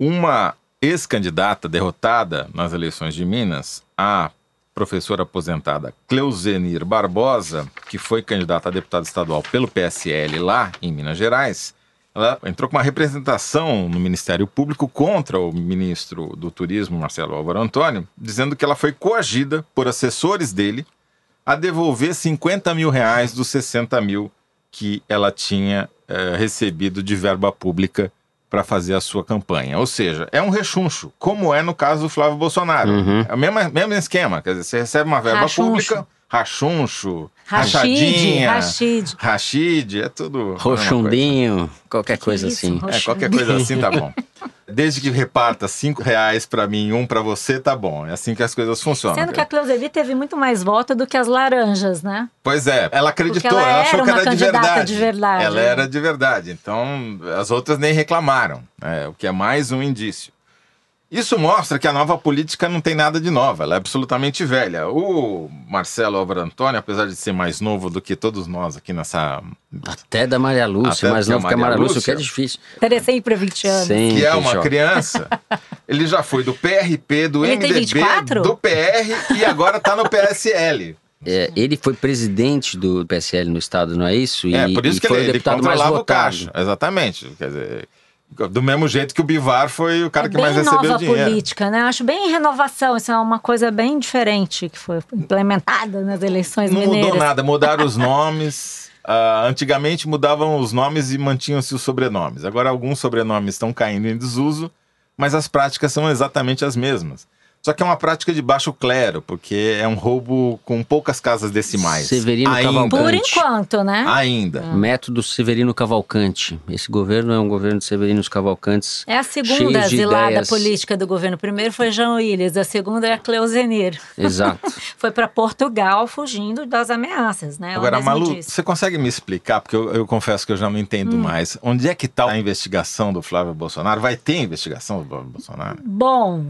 Uma ex-candidata derrotada nas eleições de Minas, a professora aposentada Cleusenir Barbosa, que foi candidata a deputada estadual pelo PSL lá em Minas Gerais, ela entrou com uma representação no Ministério Público contra o ministro do Turismo, Marcelo Álvaro Antônio, dizendo que ela foi coagida por assessores dele a devolver 50 mil reais dos 60 mil que ela tinha eh, recebido de verba pública para fazer a sua campanha. Ou seja, é um rechuncho, como é no caso do Flávio Bolsonaro. Uhum. É o mesmo, mesmo esquema, quer dizer, você recebe uma verba Rachuncho. pública, rachuncho, rachadinha, Rachid. rachid, é tudo... Roxundinho, qualquer coisa isso? assim. É, qualquer coisa assim tá bom. Desde que reparta cinco reais pra mim e um pra você, tá bom. É assim que as coisas funcionam. Sendo que a Cleusevi teve muito mais voto do que as laranjas, né? Pois é, ela acreditou, ela ela, achou era que uma era de candidata verdade. de verdade, Ela né? era de verdade. Então, as outras nem reclamaram, né? o que é mais um indício. Isso mostra que a nova política não tem nada de nova, ela é absolutamente velha. O Marcelo Álvaro Antônio, apesar de ser mais novo do que todos nós aqui nessa. Até da Maria Lúcia, Até mais que a novo que a Maria Lúcia, o que é difícil. Teria sempre 20 anos. Sempre, que é uma criança, ele já foi do PRP, do Ele tem MDB, 24? do PR e agora tá no PSL. É, ele foi presidente do PSL no estado, não é isso? E, é, por isso e que foi ele, o ele controlava o caixa. Exatamente. Quer dizer, do mesmo jeito que o Bivar foi o cara é que mais recebeu nova dinheiro. política, né? Acho bem renovação. Isso é uma coisa bem diferente que foi implementada nas eleições Não mineiras. mudou nada, mudaram os nomes. Ah, antigamente mudavam os nomes e mantinham-se os sobrenomes. Agora alguns sobrenomes estão caindo em desuso, mas as práticas são exatamente as mesmas. Só que é uma prática de baixo clero, porque é um roubo com poucas casas decimais. Severino Ainda. Cavalcante. Por enquanto, né? Ainda. Método Severino Cavalcante. Esse governo é um governo de Severinos Cavalcantes. É a segunda de zilada política do governo. O primeiro foi João Willis, a segunda é a Cleusenir. Exato. Foi para Portugal fugindo das ameaças, né? Ela Agora, Malu, disse. você consegue me explicar? Porque eu, eu confesso que eu já não entendo Hum. mais. Onde é que está a investigação do Flávio Bolsonaro? Vai ter investigação do Flávio Bolsonaro? Bom,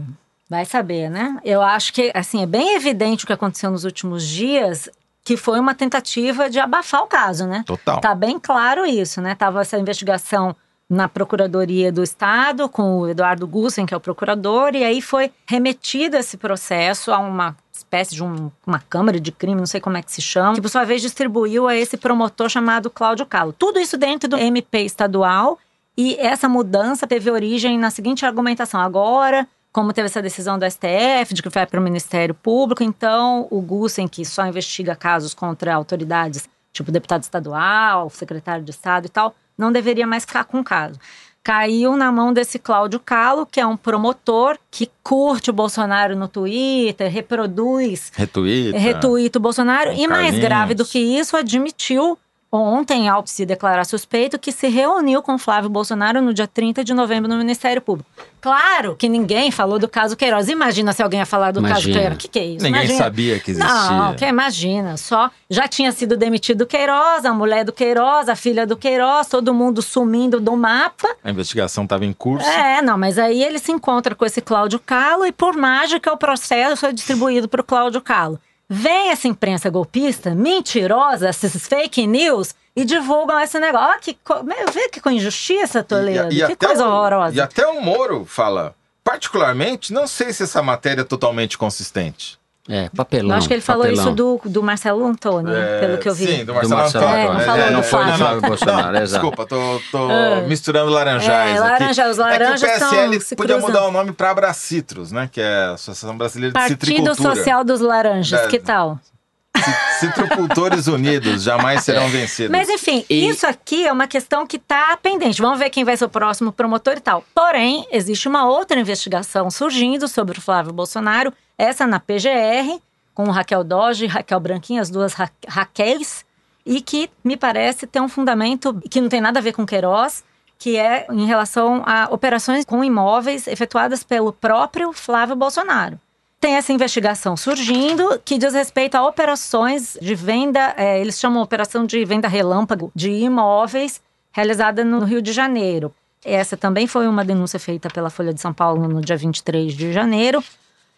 vai saber, né? Eu acho que, assim, é bem evidente o que aconteceu nos últimos dias que foi uma tentativa de abafar o caso, né? Total. Tá bem claro isso, né? Tava essa investigação na Procuradoria do Estado com o Eduardo Gussen, que é o procurador, e aí foi remetido esse processo a uma espécie de um, uma câmara de crime, não sei como é que se chama, que por sua vez distribuiu a esse promotor chamado Cláudio Calo. Tudo isso dentro do MP estadual e essa mudança teve origem na seguinte argumentação: agora como teve essa decisão do STF de que vai para o Ministério Público, então o Gussen, que só investiga casos contra autoridades, tipo deputado estadual, secretário de Estado e tal, não deveria mais ficar com o caso. Caiu na mão desse Cláudio Calo, que é um promotor que curte o Bolsonaro no Twitter, reproduz, Retuita. retuita o Bolsonaro, e mais grave do que isso, admitiu ontem, ao se declarar suspeito, que se reuniu com Flávio Bolsonaro no dia 30 de novembro no Ministério Público. Claro que ninguém falou do caso Queiroz. Imagina se alguém ia falar do caso Imagina. Queiroz. O que, que é isso? Ninguém Imagina. sabia que existia. Não, que imagina, só já tinha sido demitido Queiroz, a mulher do Queiroz, a filha do Queiroz, todo mundo sumindo do mapa. A investigação estava em curso. É, não, mas aí ele se encontra com esse Cláudio Calo e por mágica o processo é distribuído para o Cláudio Calo. Vem essa imprensa golpista, mentirosa, esses fake news e divulgam esse negócio. Ó, que, co- vê que com injustiça, Toledo. que até coisa o- horrorosa. E até o Moro fala, particularmente, não sei se essa matéria é totalmente consistente. É, papelão. Eu acho que ele falou papelão. isso do, do Marcelo Antônio, É, pelo que eu vi. Sim, do Do Marcelo, Marcelo Antônio. Antônio. É, não É, falou não do foi do Flávio. Flávio Bolsonaro, Não, exato. desculpa, tô, tô misturando laranjais É, aqui. laranja- os é laranjas que o PSL estão podia mudar o nome para Abracitros, né? Que é a Associação Brasileira de Partido Citricultura. Social dos Laranjas, É. que tal? Citricultores Unidos jamais serão vencidos. Mas enfim, E- isso aqui é uma questão que está pendente. Vamos ver quem vai ser o próximo promotor e tal. Porém, existe uma outra investigação surgindo sobre o Flávio Bolsonaro, essa na PGR, com Raquel Doge e Raquel Branquinho, as duas Ra Raquéis, e que me parece ter um fundamento que não tem nada a ver com Queiroz, que é em relação a operações com imóveis efetuadas pelo próprio Flávio Bolsonaro. Tem essa investigação surgindo que diz respeito a operações de venda, é, eles chamam operação de venda relâmpago de imóveis realizada no Rio de Janeiro. Essa também foi uma denúncia feita pela Folha de São Paulo no dia 23 de janeiro.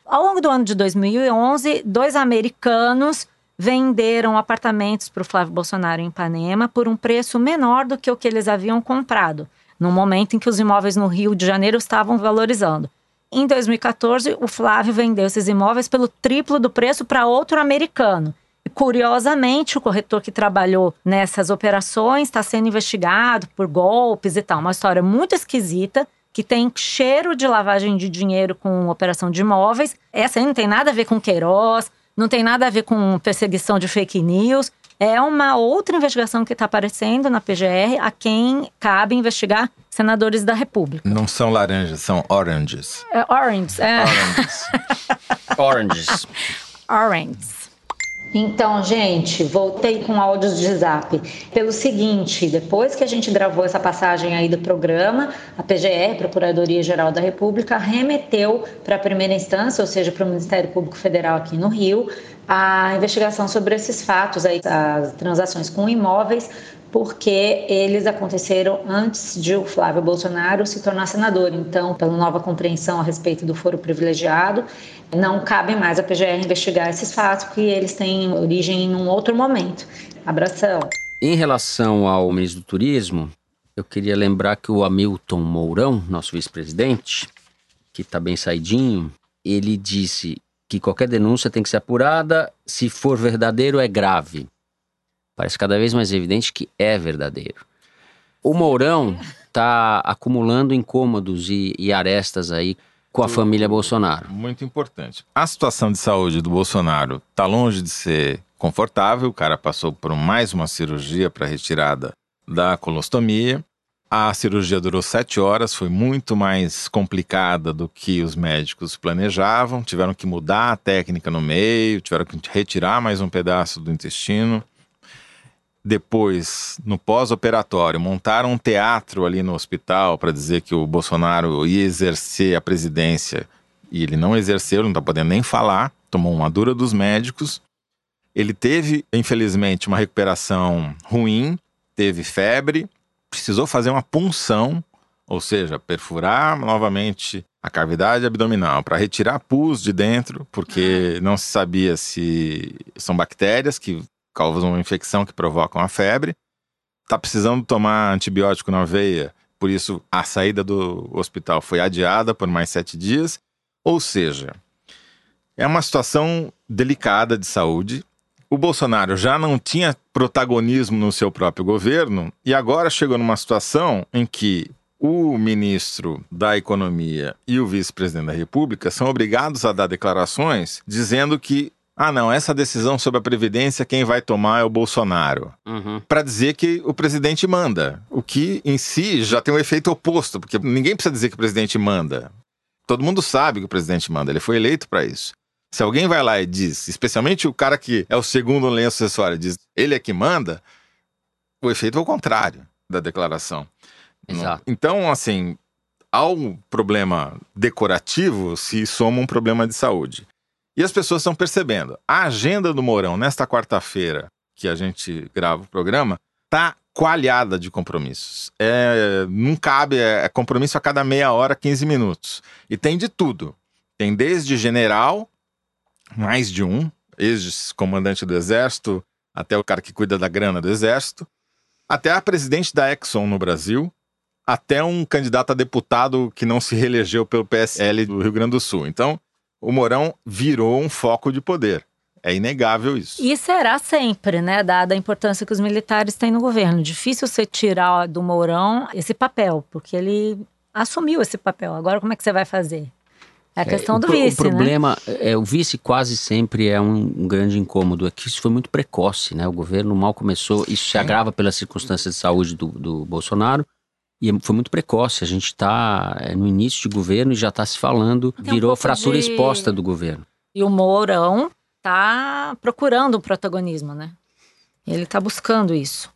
Ao longo do ano de 2011, dois americanos venderam apartamentos para o Flávio Bolsonaro em Ipanema por um preço menor do que o que eles haviam comprado, no momento em que os imóveis no Rio de Janeiro estavam valorizando. Em 2014, o Flávio vendeu esses imóveis pelo triplo do preço para outro americano. E, curiosamente, o corretor que trabalhou nessas operações está sendo investigado por golpes e tal. Uma história muito esquisita, que tem cheiro de lavagem de dinheiro com operação de imóveis. Essa aí não tem nada a ver com Queiroz, não tem nada a ver com perseguição de fake news. É uma outra investigação que está aparecendo na PGR, a quem cabe investigar senadores da República. Não são laranjas, são oranges. É, Orange, é. Oranges. Oranges. Orange. Então, gente, voltei com áudios de zap. Pelo seguinte, depois que a gente gravou essa passagem aí do programa, a PGR, Procuradoria Geral da República, remeteu para a primeira instância, ou seja, para o Ministério Público Federal aqui no Rio, a investigação sobre esses fatos aí, as transações com imóveis, porque eles aconteceram antes de o Flávio Bolsonaro se tornar senador. Então, pela nova compreensão a respeito do foro privilegiado, não cabe mais à PGR investigar esses fatos, porque eles têm origem em um outro momento. Abração. Em relação ao ministro do Turismo, eu queria lembrar que o Hamilton Mourão, nosso vice-presidente, que está bem saidinho, ele disse que qualquer denúncia tem que ser apurada, se for verdadeiro é grave. Parece cada vez mais evidente que é verdadeiro. O Mourão está acumulando incômodos e, e arestas aí com a família Bolsonaro. Muito importante. A situação de saúde do Bolsonaro está longe de ser confortável. O cara passou por mais uma cirurgia para retirada da colostomia. A cirurgia durou sete horas, foi muito mais complicada do que os médicos planejavam. Tiveram que mudar a técnica no meio, tiveram que retirar mais um pedaço do intestino. Depois, no pós-operatório, montaram um teatro ali no hospital para dizer que o Bolsonaro ia exercer a presidência e ele não exerceu, não está podendo nem falar, tomou uma dura dos médicos. Ele teve, infelizmente, uma recuperação ruim, teve febre, precisou fazer uma punção, ou seja, perfurar novamente a cavidade abdominal para retirar pus de dentro, porque não se sabia se são bactérias que causam uma infecção que provoca uma febre. Está precisando tomar antibiótico na veia, por isso a saída do hospital foi adiada por mais sete dias. Ou seja, é uma situação delicada de saúde. O Bolsonaro já não tinha protagonismo no seu próprio governo e agora chegou numa situação em que o ministro da Economia e o vice-presidente da República são obrigados a dar declarações dizendo que ah, não, essa decisão sobre a Previdência, quem vai tomar é o Bolsonaro. Uhum. Para dizer que o presidente manda. O que em si já tem um efeito oposto, porque ninguém precisa dizer que o presidente manda. Todo mundo sabe que o presidente manda, ele foi eleito para isso. Se alguém vai lá e diz, especialmente o cara que é o segundo lenço acessório, diz ele é que manda, o efeito é o contrário da declaração. Exato. Então, assim, ao problema decorativo se soma um problema de saúde. E as pessoas estão percebendo. A agenda do Mourão, nesta quarta-feira, que a gente grava o programa, tá coalhada de compromissos. É, não cabe, é, é compromisso a cada meia hora, 15 minutos. E tem de tudo. Tem desde general, mais de um, ex-comandante do Exército, até o cara que cuida da grana do Exército, até a presidente da Exxon no Brasil, até um candidato a deputado que não se reelegeu pelo PSL do Rio Grande do Sul. Então, o Mourão virou um foco de poder. É inegável isso. E será sempre, né? Dada a importância que os militares têm no governo. Difícil você tirar do Mourão esse papel, porque ele assumiu esse papel. Agora, como é que você vai fazer? É a questão o do pro- vice, O problema né? é o vice quase sempre é um, um grande incômodo. Aqui isso foi muito precoce, né? O governo mal começou, isso se agrava pelas circunstâncias de saúde do, do Bolsonaro. E foi muito precoce. A gente está no início de governo e já está se falando, Tem um virou pouco fratura de- exposta do governo. E o Mourão tá procurando um protagonismo, né? Ele tá buscando isso.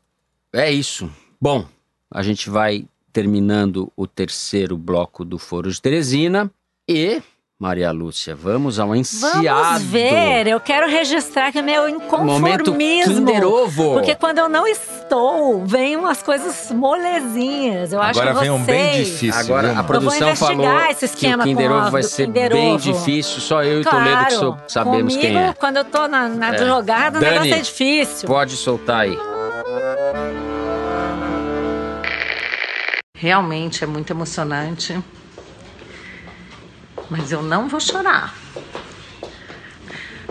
É isso. Bom, a gente vai terminando o terceiro bloco do Foro de Teresina e Maria Lúcia, vamos ao enseado. Vamos ver, eu quero registrar que é meu inconformismo. Ovo. Porque quando eu não estou, vem umas coisas molezinhas. Eu acho Agora que vem um bem vocês- difícil. Agora viu, a produção investigar falou esse que o esquema Kinder Ovo vai ser Kinder bem Ovo. difícil. Só eu e Toledo que Claro, sou- sabemos comigo, quem é. quando eu tô na, na É. jogada, o Dani. negócio é difícil. Pode soltar aí. Realmente é muito emocionante. Mas eu não vou chorar.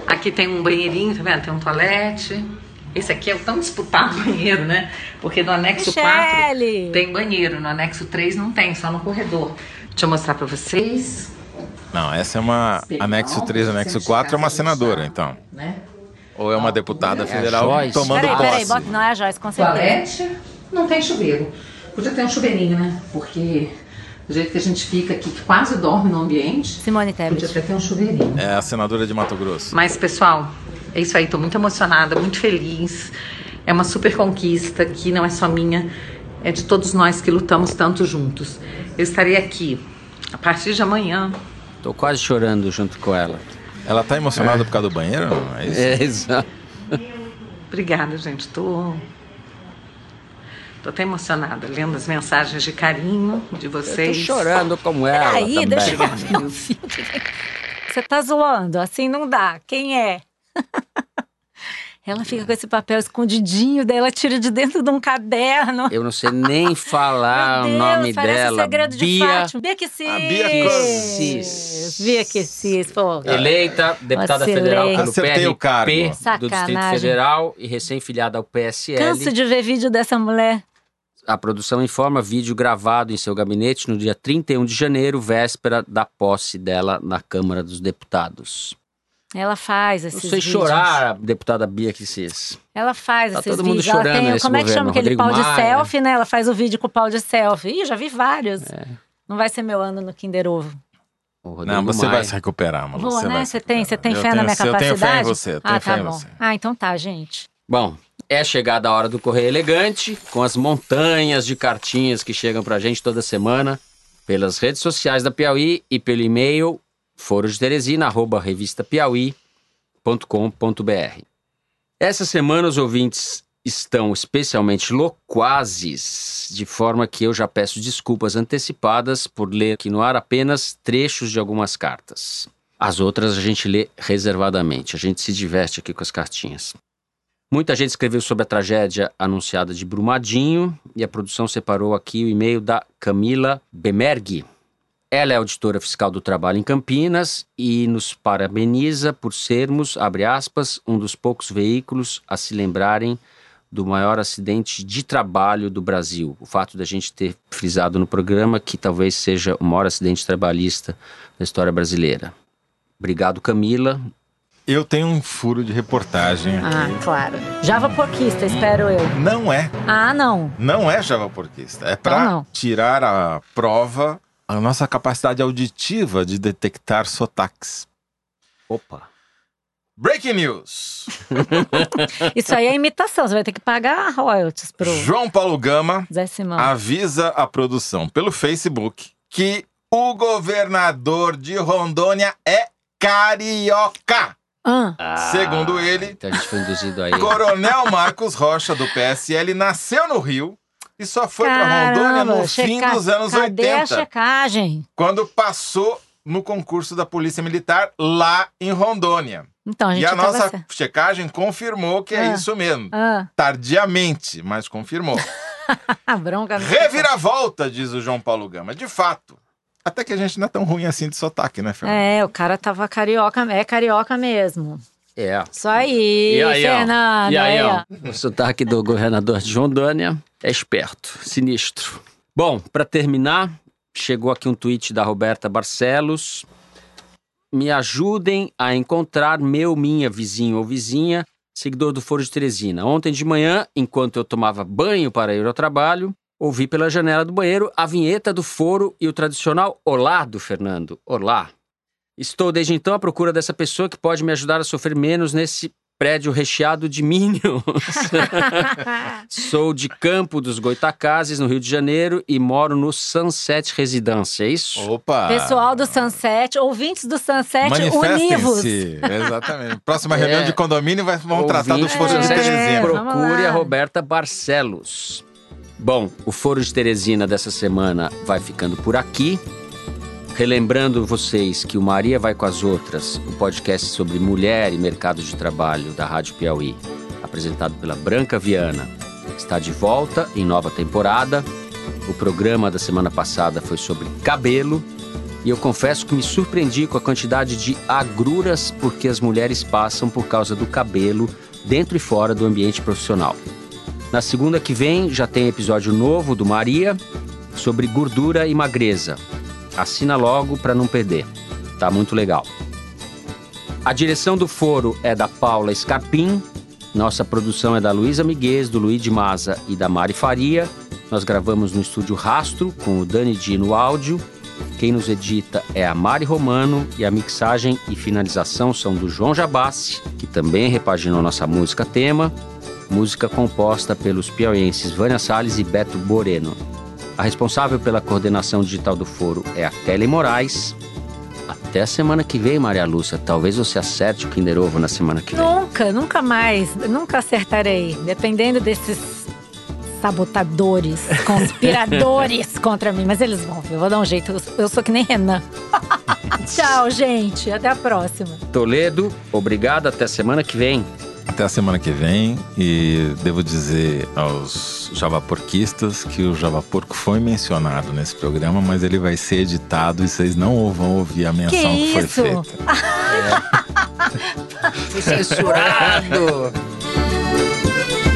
Aqui tem um banheirinho, tá vendo? Tem um toalete. Esse aqui é o tão disputado banheiro, né? Porque no anexo Michele! 4 tem banheiro, no anexo 3 não tem, só no corredor. Deixa eu mostrar pra vocês. Não, essa é uma. Anexo 3, anexo 4 é uma senadora, então. Né? Ou é uma deputada a federal Joyce. tomando Peraí, posse. peraí, bota, não é a Joyce, com certeza. Toalete, não tem chuveiro. Podia ter um chuveirinho, né? Porque do jeito que a gente fica aqui, que quase dorme no ambiente, Simone podia Tebet. até ter um chuveirinho. É a senadora de Mato Grosso. Mas, pessoal, é isso aí. Tô muito emocionada, muito feliz. É uma super conquista que não é só minha, é de todos nós que lutamos tanto juntos. Eu estarei aqui a partir de amanhã. Tô quase chorando junto com ela. Ela tá emocionada por causa do banheiro? É isso? É, exato. Obrigada, gente. Tô. Tô até emocionada lendo as mensagens de carinho de Eu tô vocês. chorando como ela Peraí, também. deixa eu ver o. Você tá zoando, assim não dá. Quem é? Ela fica com esse papel escondidinho, daí ela tira de dentro de um caderno. Eu não sei nem falar Meu o Deus, nome parece dela. segredo de Bia Fátima. Bia que cis. A Bia Cis. Bia que cis, pô. Eleita deputada federal pelo Acertei o cargo. PRP do Distrito. Federal e recém-filiada ao PSL. Canso de ver vídeo dessa mulher. A produção informa vídeo gravado em seu gabinete no dia 31 de janeiro, véspera da posse dela na Câmara dos Deputados. Ela faz Não esses sei vídeos. chorar, a deputada Bia Kicis. Ela faz Tá esses todo mundo vídeos. Ela chorando tem, nesse como é que chama aquele Rodrigo pau de Maia. selfie, né? Ela faz o vídeo com o pau de selfie. Ih, já vi vários. É. Não vai ser meu ano no Kinder Ovo. Não, você Maia. vai se recuperar, Malu. Vou, você né? Você tem, você tem recuperar. fé Eu na minha tenho- capacidade? Eu tenho fé em você. eu tenho ah, fé tá em bom. você. Ah, então tá, gente. Bom, é chegada a hora do Correio Elegante, com as montanhas de cartinhas que chegam pra gente toda semana, pelas redes sociais da Piauí e pelo e-mail forodeteresina, arroba revistapiauí.com.br. Essa semana os ouvintes estão especialmente loquazes, de forma que eu já peço desculpas antecipadas por ler aqui no ar apenas trechos de algumas cartas. As outras a gente lê reservadamente, a gente se diverte aqui com as cartinhas. Muita gente escreveu sobre a tragédia anunciada de Brumadinho e a produção separou aqui o e-mail da Camila Bemergui. Ela é auditora fiscal do trabalho em Campinas e nos parabeniza por sermos, abre aspas, um dos poucos veículos a se lembrarem do maior acidente de trabalho do Brasil. O fato da gente ter frisado no programa que talvez seja o maior acidente trabalhista da história brasileira. Obrigado, Camila. Eu tenho um furo de reportagem aqui. Ah, claro. Java porquista, espero eu. Não é. Ah, não. Não é Java porquista. É para Então tirar a prova a nossa capacidade auditiva de detectar sotaques. Opa. Breaking news. Isso aí é imitação. Você vai ter que pagar royalties pro João Paulo Gama Zé Simão. avisa a produção pelo Facebook que o governador de Rondônia é carioca. Ah, Segundo ele, Então a gente foi induzido aí. Coronel Marcos Rocha, do PSL, nasceu no Rio e só foi para Rondônia no caramba, fim checa- dos anos Cadê a 80, checagem? quando passou no concurso da Polícia Militar lá em Rondônia. Então, a gente E a tava nossa checagem confirmou que é Ah. isso mesmo. Ah, Tardiamente, mas confirmou. a bronca Reviravolta, diz o João Paulo Gama. De fato. Até que a gente não é tão ruim assim de sotaque, né, Fernando? É, o cara tava carioca, é carioca mesmo. É. Isso aí, E aí, ó. Fernando. E aí, aí, ó. O sotaque do governador de Rondônia é esperto, sinistro. Bom, para terminar, chegou aqui um tweet da Roberta Barcelos. Me ajudem a encontrar meu, minha, vizinho ou vizinha, seguidor do Foro de Teresina. Ontem de manhã, enquanto eu tomava banho para ir ao trabalho, ouvi pela janela do banheiro a vinheta do Foro e o tradicional Olá do Fernando. Olá. Estou desde então à procura dessa pessoa que pode me ajudar a sofrer menos nesse prédio recheado de minions. Sou de Campo dos Goitacazes, no Rio de Janeiro, e moro no Sunset Residência, é isso? Opa! Pessoal do Sunset, ouvintes do Sunset, univos. Exatamente. Próxima reunião É. de condomínio vai, vamos tratar do Ouvintes Foro de Sunset, Teresina. Vamos Procure a Roberta Barcelos. Bom, o Foro de Teresina dessa semana vai ficando por aqui. Relembrando vocês que o Maria Vai com as Outras, o podcast sobre mulher e mercado de trabalho da Rádio Piauí, apresentado pela Branca Viana, está de volta em nova temporada. O programa da semana passada foi sobre cabelo e eu confesso que me surpreendi com a quantidade de agruras porque as mulheres passam por causa do cabelo dentro e fora do ambiente profissional. Na segunda que vem já tem episódio novo do Maria sobre gordura e magreza. Assina logo para não perder. Tá muito legal. A direção do foro é da Paula Scarpim. Nossa produção é da Luísa Miguez, do Luiz de Maza e da Mari Faria. Nós gravamos no estúdio Rastro com o Dani Di no áudio. Quem nos edita é a Mari Romano e a mixagem e finalização são do João Jabassi, que também repaginou nossa música tema, música composta pelos piauienses Vânia Salles e Beto Boreno. A responsável pela coordenação digital do foro é a Kelly Moraes. Até a semana que vem, Maria Lúcia. Talvez você acerte o Kinder Ovo na semana que vem. Nunca, nunca mais, nunca acertarei. Dependendo desses sabotadores, conspiradores contra mim. Mas eles vão, ver, eu vou dar um jeito. Eu- Eu sou que nem Renan. Tchau, gente. Até a próxima. Toledo, obrigado. Até semana que vem. Até a semana que vem. E devo dizer aos javaporquistas que o Javaporco foi mencionado nesse programa, mas ele vai ser editado e vocês não vão ouvir a menção que, Que foi isso? feita. Fui censurado.